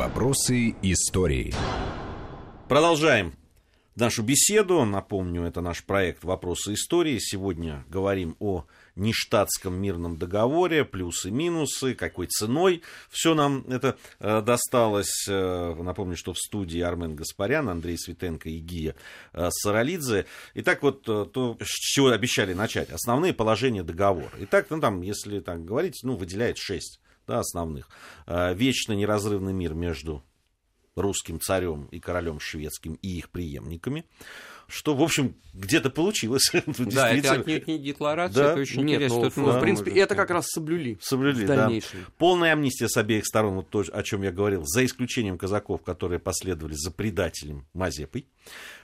Вопросы истории. Продолжаем нашу беседу. Напомню, это наш проект «Вопросы истории». Сегодня говорим о нештатском мирном договоре, плюсы-минусы, какой ценой все нам это э, досталось. Э, напомню, что в студии Армен Гаспарян, Андрей Светенко и Гия э, Саралидзе. Итак, вот то, с чего обещали начать. Основные положения договора. Итак, ну там, если так говорить, ну, выделяет шесть да, основных. Э, Вечно неразрывный мир между русским царем и королем шведским и их преемниками, что, в общем, где-то получилось. Да, это отнюдь не декларация, Да. это очень Нет, интересно. ну, Тут в принципе, это как раз соблюли. Соблюли, в да. дальнейшем. Полная амнистия с обеих сторон, вот то, о чем я говорил, за исключением казаков, которые последовали за предателем Мазепой.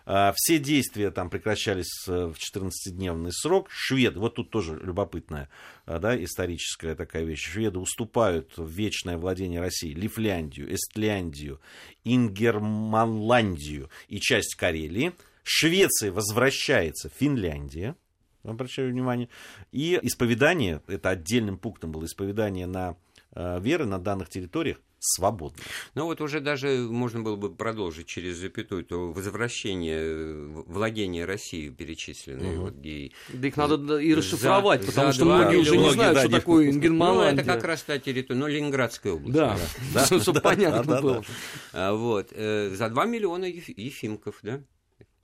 А, Все действия там прекращались э, в 14-дневный срок. Шведы, вот тут тоже любопытная а, да, историческая такая вещь. Шведы уступают в вечное владение России Лифляндию, Эстляндию, Ингерманландию и часть Карелии. Швеции возвращается Финляндия обращаю внимание. И исповедание, это отдельным пунктом было, исповедание на э, веры на данных территориях свободно. Ну вот уже даже можно было бы продолжить через запятую, то возвращение э, владения России перечисленные, Мгм. вот, где Да их надо и За- расшифровать, за потому что два многие уже не знают, да, что такое Ну, Ингерманландия. это как раз та территория, ну, Ленинградская область. Да, Да. чтобы понятно было. А, Вот, э, за 2 миллиона еф- ефимков, да?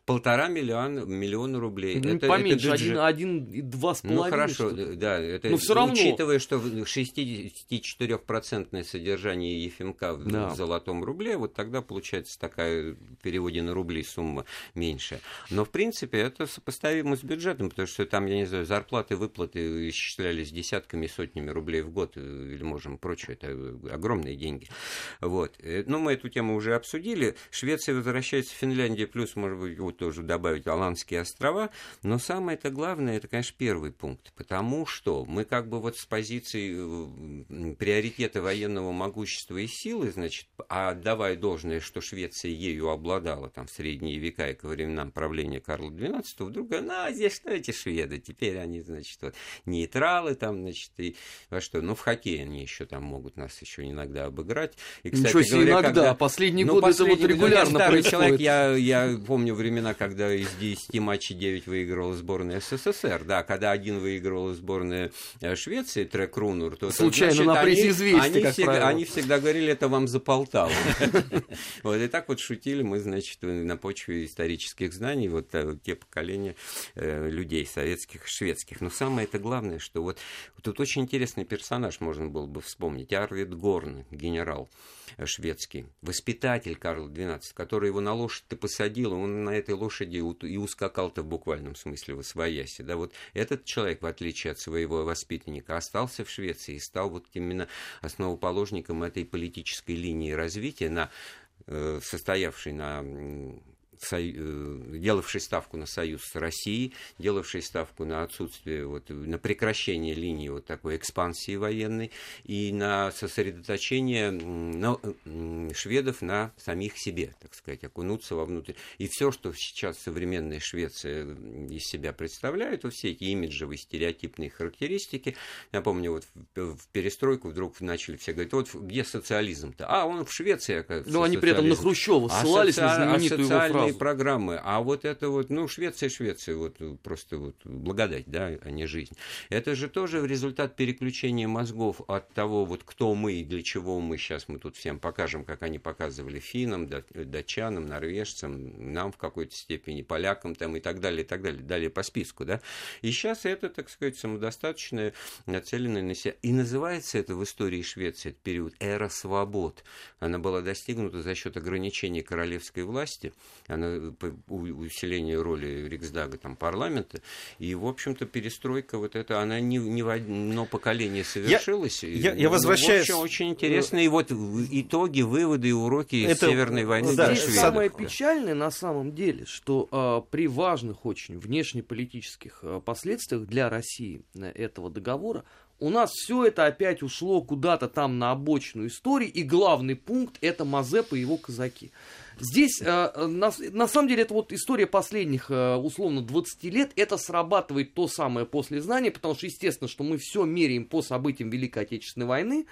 Полтора миллиона, миллиона рублей. Ну, это, Поменьше, это один, бюджет. один и два с Ну половиной. хорошо, что да, это Но всё равно. учитывая, что в- 64% содержание Ефимка в, Да. золотом рубле, вот тогда получается такая в переводе на рубли сумма меньше. Но в принципе это сопоставимо с бюджетом, потому что там, я не знаю, зарплаты, выплаты исчислялись десятками, сотнями рублей в год, э, или можем прочее, это огромные деньги. Вот. Э, Ну, мы эту тему уже обсудили. Швеция возвращается в Финляндию, плюс, может быть, тоже добавить Аландские острова. Но самое-то главное, это, конечно, первый пункт. Потому что мы как бы вот с позиции приоритета военного могущества и силы, значит, а отдавая должное, что Швеция ею обладала там в средние века и ко временам правления Карла XII, вдруг, ну, а здесь что эти шведы? Теперь они, значит, вот нейтралы там, значит, и во что? Ну, в хоккее они еще там могут нас еще иногда обыграть. И, кстати Ничего себе, говоря, иногда. когда- Последние ну, годы это вот ну, я регулярно старый происходит. человек, я, я помню времена, когда из 10 матчей 9 выигрывала сборная СССР, да, когда один выигрывала сборная э, Швеции, Трек Рунур, то, Случайно значит, на они- прессе «Известий», они, как всегда, правило. они всегда говорили, это вам за Полтаву. Вот, и так вот шутили мы, значит, на почве исторических знаний, вот э, те поколения э, людей советских, шведских. Но самое это главное, что вот тут очень интересный персонаж можно было бы вспомнить. Арвид Горн, генерал шведский, воспитатель Карла XII, который его на лошадь-то посадил, и он на этой лошади и ускакал-то в буквальном смысле в освояси. Да, вот этот человек, в отличие от своего воспитанника, остался в Швеции и стал вот именно основоположником этой политической линии развития, на, э, состоявшей на делавший ставку на союз с Россией, делавший ставку на отсутствие, вот, на прекращение линии вот такой экспансии военной и на сосредоточение на, шведов на самих себе, так сказать, окунуться вовнутрь. И все, что сейчас современная Швеция из себя представляет, вот все эти имиджевые стереотипные характеристики, я помню, вот в, перестройку вдруг начали все говорить, вот где социализм-то? А, он в Швеции, оказывается, Но они при этом на социализм. Хрущева А ссылались на соци- а знаменитую его социальные фразу. программы, а вот это вот, ну, Швеция, Швеция, вот просто вот благодать, да, а не жизнь. Это же тоже результат переключения мозгов от того, вот кто мы и для чего мы сейчас мы тут всем покажем, как они показывали финнам, да- датчанам, норвежцам, нам в какой-то степени, полякам там и так далее, и так далее, далее по списку, да. И сейчас это, так сказать, самодостаточное, нацеленное на себя. И называется это в истории Швеции, этот период, эра свобод. Она была достигнута за счет ограничения королевской власти, она, по- у- усиления роли Риксдага, там, парламента, и, в общем-то, перестройка вот эта, она не, не в одно поколение совершилась. И, я- я ну, возвращаюсь- В общем, очень интересно, и вот итоги, выводы и уроки из Это- Северной войны да, Здесь самое печальное на самом деле, что а, при важных очень внешнеполитических а, последствиях для России э, этого договора у нас все это опять ушло куда-то там на обочину истории, и главный пункт это Мазепа и его казаки. Здесь, э, э, на, на самом деле, это вот история последних, э, условно, 20 лет, это срабатывает то самое после знания, потому что, естественно, что мы все меряем по событиям Великой Отечественной войны,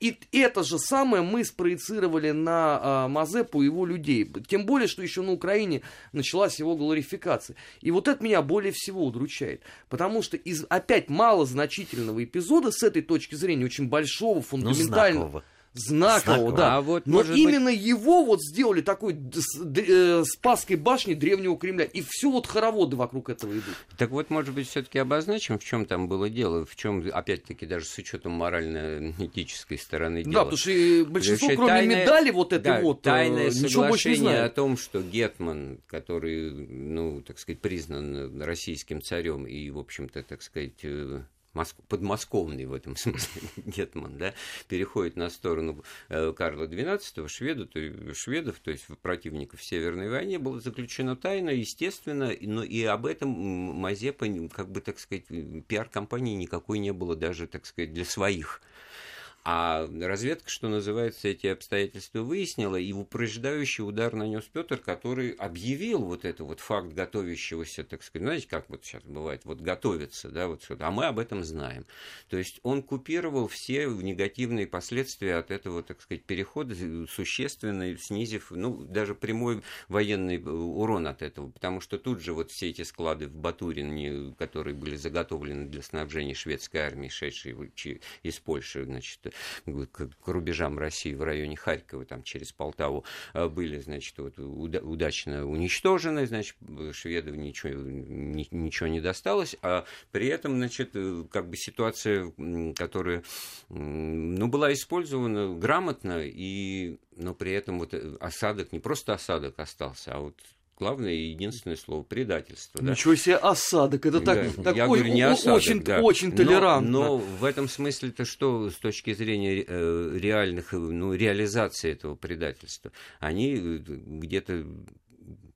И это же самое мы спроецировали на а, Мазепу и его людей. Тем более, что еще на Украине началась его глорификация. И вот это меня более всего удручает. Потому что из опять малозначительного эпизода с этой точки зрения, очень большого, фундаментального... знакового. Знакового, Знакового. да. А вот, Но может быть- именно его вот сделали такой э, Спасской башни древнего Кремля. И все вот хороводы вокруг этого идут. Так вот, может быть, все-таки обозначим, в чем там было дело, в чем, опять-таки, даже с учетом морально-этической стороны Да, дела. потому что большинство, Вообще кроме тайное- медали вот этой да, вот, э, тайное ничего больше не знает. о том, что Гетман, который, ну, так сказать, признан российским царем и, в общем-то, так сказать, э, моск- подмосковный в этом смысле Гетман, да, переходит на сторону э, Карла XII, шведу, то, шведов, то есть противников в Северной войне, было заключено тайно, естественно, но и об этом Мазепа, как бы, так сказать, пиар-компании никакой не было даже, так сказать, для своих. А разведка, что называется, эти обстоятельства выяснила, и упреждающий удар нанес Петр, который объявил вот это вот факт готовящегося, так сказать, знаете, как вот сейчас бывает, вот готовится, да, вот что-то, а мы об этом знаем. То есть он купировал все негативные последствия от этого, так сказать, перехода, существенно снизив, ну, даже прямой военный э, урон от этого, потому что тут же вот все эти склады в Батурине, которые были заготовлены для снабжения шведской армии, шедшей из Польши, значит, к, к рубежам России в районе Харькова, там через Полтаву, э, были, значит, вот, уда- удачно уничтожены, значит, шведов ничего, ни- ничего не досталось, а при этом, значит, э, как бы ситуация, которая, ну, была использована грамотно, и, но при этом вот э, осадок, не просто осадок остался, а вот главное и единственное слово предательство. да. Ничего себе осадок, это так, Да, такой я говорю, не осадок, очень, да. очень Но- толерантно. Но, в этом смысле-то что с точки зрения э, реальных, э, ну, реализации этого предательства? Они э, где-то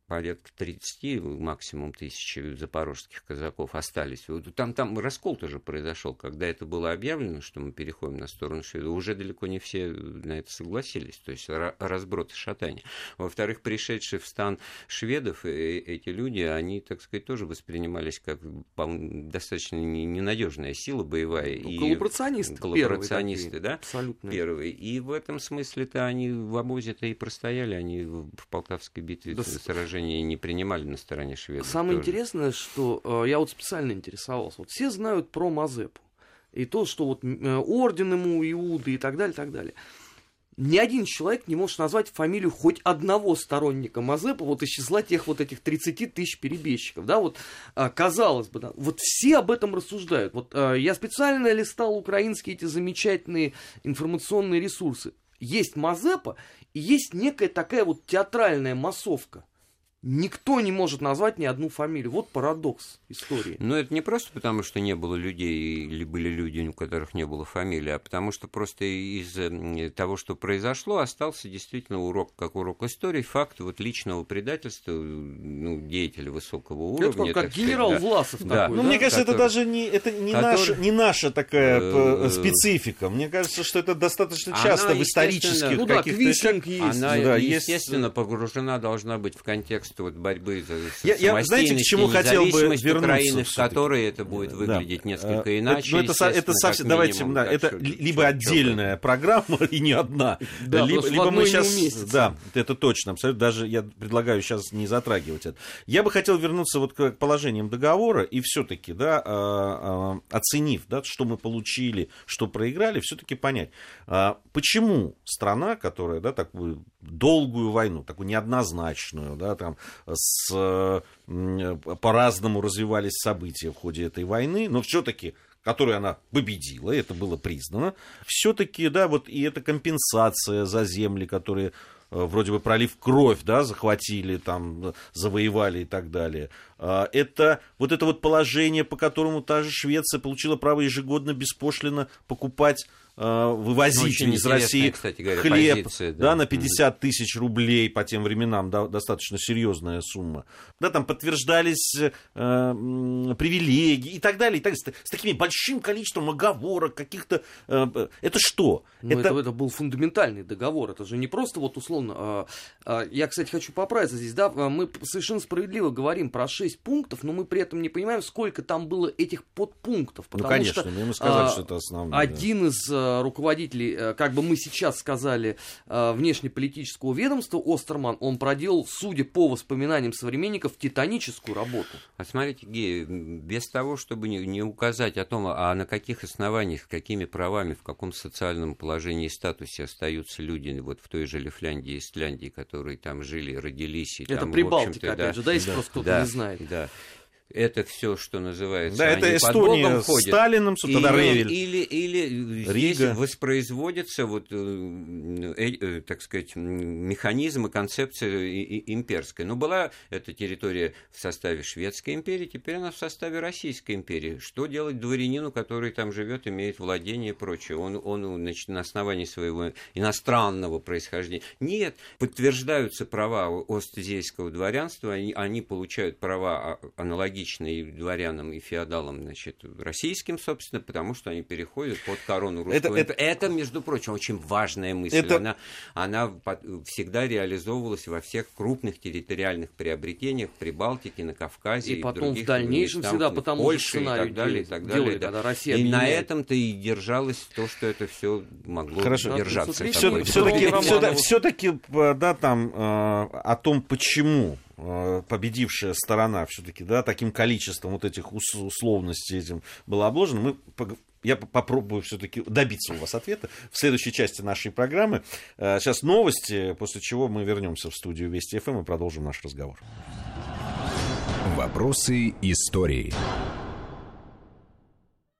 порядка 30 максимум тысяч запорожских казаков остались. Там, там раскол тоже произошел, когда это было объявлено, что мы переходим на сторону шведов. Уже далеко не все на это согласились, то есть ра- разброд и шатание. Во-вторых, пришедшие в стан шведов, э, эти люди, они, так сказать, тоже воспринимались как достаточно не- ненадежная сила боевая. Ну, и коллаборационисты коллаборационисты, первые да, Абсолютно. первые. И в этом смысле-то они в обозе-то и простояли, они в Полтавской битве Да с- сражения не принимали на стороне шведов. Самое тоже. интересное, что э, я вот специально интересовался. Вот все знают про Мазепу. И то, что вот э, орден ему, Иуды и так далее, так далее. Ни один человек не может назвать фамилию хоть одного сторонника Мазепы вот из числа тех вот этих 30 тысяч перебежчиков, да, вот а, казалось бы, да, вот все об этом рассуждают. Вот я специально листал украинские эти замечательные информационные ресурсы. Есть Мазепа и есть некая такая вот театральная массовка. Никто не может назвать ни одну фамилию. Вот парадокс истории. Но это не просто потому, что не было людей, или были люди, у которых не было фамилии, а потому что просто из э, того, что произошло, остался действительно урок, как урок истории, факт вот личного предательства ну, деятеля высокого уровня. это как, как так сказать, генерал да. Власов Да. такой. Ну, да? мне кажется, это который- даже не, это не, который- наша, не наша такая п- Э, специфика. Мне кажется, что это достаточно Она, часто в исторических Ну да, каких-то... есть. Она, Ну да, есть- естественно, погружена должна быть в контекст вот борьбы за Я- я, знаете, к чему хотел бы вернуться Украины, в которой это будет Да. выглядеть Э, несколько это- иначе. ну, это, это совсем, как давайте, минимум. да, это что- либо чё отдельная программа и не одна. Да, либо, что либо мы сейчас, да, это точно, абсолютно. Даже я предлагаю сейчас не затрагивать это. Я бы хотел вернуться вот к положениям договора и все-таки, да, а, а, оценив, да, что мы получили, что проиграли, все-таки понять, а, почему страна, которая, да, такую долгую войну, такую неоднозначную, да, там с по-разному развивались события в ходе этой войны, но все-таки которую она победила, это было признано, все-таки, да, вот и эта компенсация за земли, которые э, вроде бы пролив кровь, да, захватили, там, завоевали и так далее. А, Это вот это вот положение, по которому та же Швеция получила право ежегодно беспошлино покупать вывозить Очень из России кстати говоря, хлеб позиция, да. да. на Мгм. 50 тысяч рублей по тем временам, да, достаточно серьезная сумма. Да, там подтверждались э, привилегии и так далее, и так, далее, с, с такими большим количеством оговорок каких-то. э, э, это что? Ну, это... Это, был фундаментальный договор. Это же не просто вот условно. а, а, я, кстати, хочу поправиться здесь. Да, А, мы совершенно справедливо говорим про 6 пунктов, но мы при этом не понимаем, сколько там было этих подпунктов. ну, Потому конечно, что мы ему сказали, а, что это основное. да. один из а, э, руководителей, э, как бы мы сейчас сказали, э, внешнеполитического ведомства Остерман, он проделал, судя по воспоминаниям современников, титаническую работу. А смотрите, Гея, без того, чтобы не, не указать о том, а на каких основаниях, какими правами, в каком социальном положении и статусе остаются люди вот в той же Лифляндии, Исляндии, которые там жили, родились. И Это там, Прибалтика, опять да, же, да, если да, просто кто-то да, не знает. Да. Это все, что называется. Да, это Эстония Богом с собственно, или, Ревель. или, или здесь Рига. воспроизводится вот, э, э, э, так сказать, м, механизм и концепция и- и- имперская. Но была эта территория в составе Шведской империи, теперь она в составе Российской империи. Что делать дворянину, который там живет, имеет владение и прочее? Он, он значит, на основании своего иностранного происхождения. Нет, подтверждаются права остзейского дворянства, они, они получают права а- аналогичные и дворянам, и феодалам, значит, российским, собственно, потому что они переходят под корону русского. Это- импе- это, между прочим, очень важная мысль. Это- Она, она всегда реализовывалась во всех крупных территориальных приобретениях в Прибалтике, на Кавказе. И в потом других в дальнейшем местах, всегда в по тому же Польше и сценарию так далее, и делали, так далее. да. когда Россия И на объединяет. этом-то и держалось то, что это все могло Хорошо. держаться. Да, Все, Такой все-таки, Романову. все, все-таки, да, там, э, о том, почему э, победившая сторона все-таки, да, таким количеством вот этих ус- условностей этим была обложена, мы я по- попробую все-таки добиться у вас ответа в следующей части нашей программы. Э, Сейчас новости, после чего мы вернемся в студию Вести ФМ и продолжим наш разговор. Вопросы истории.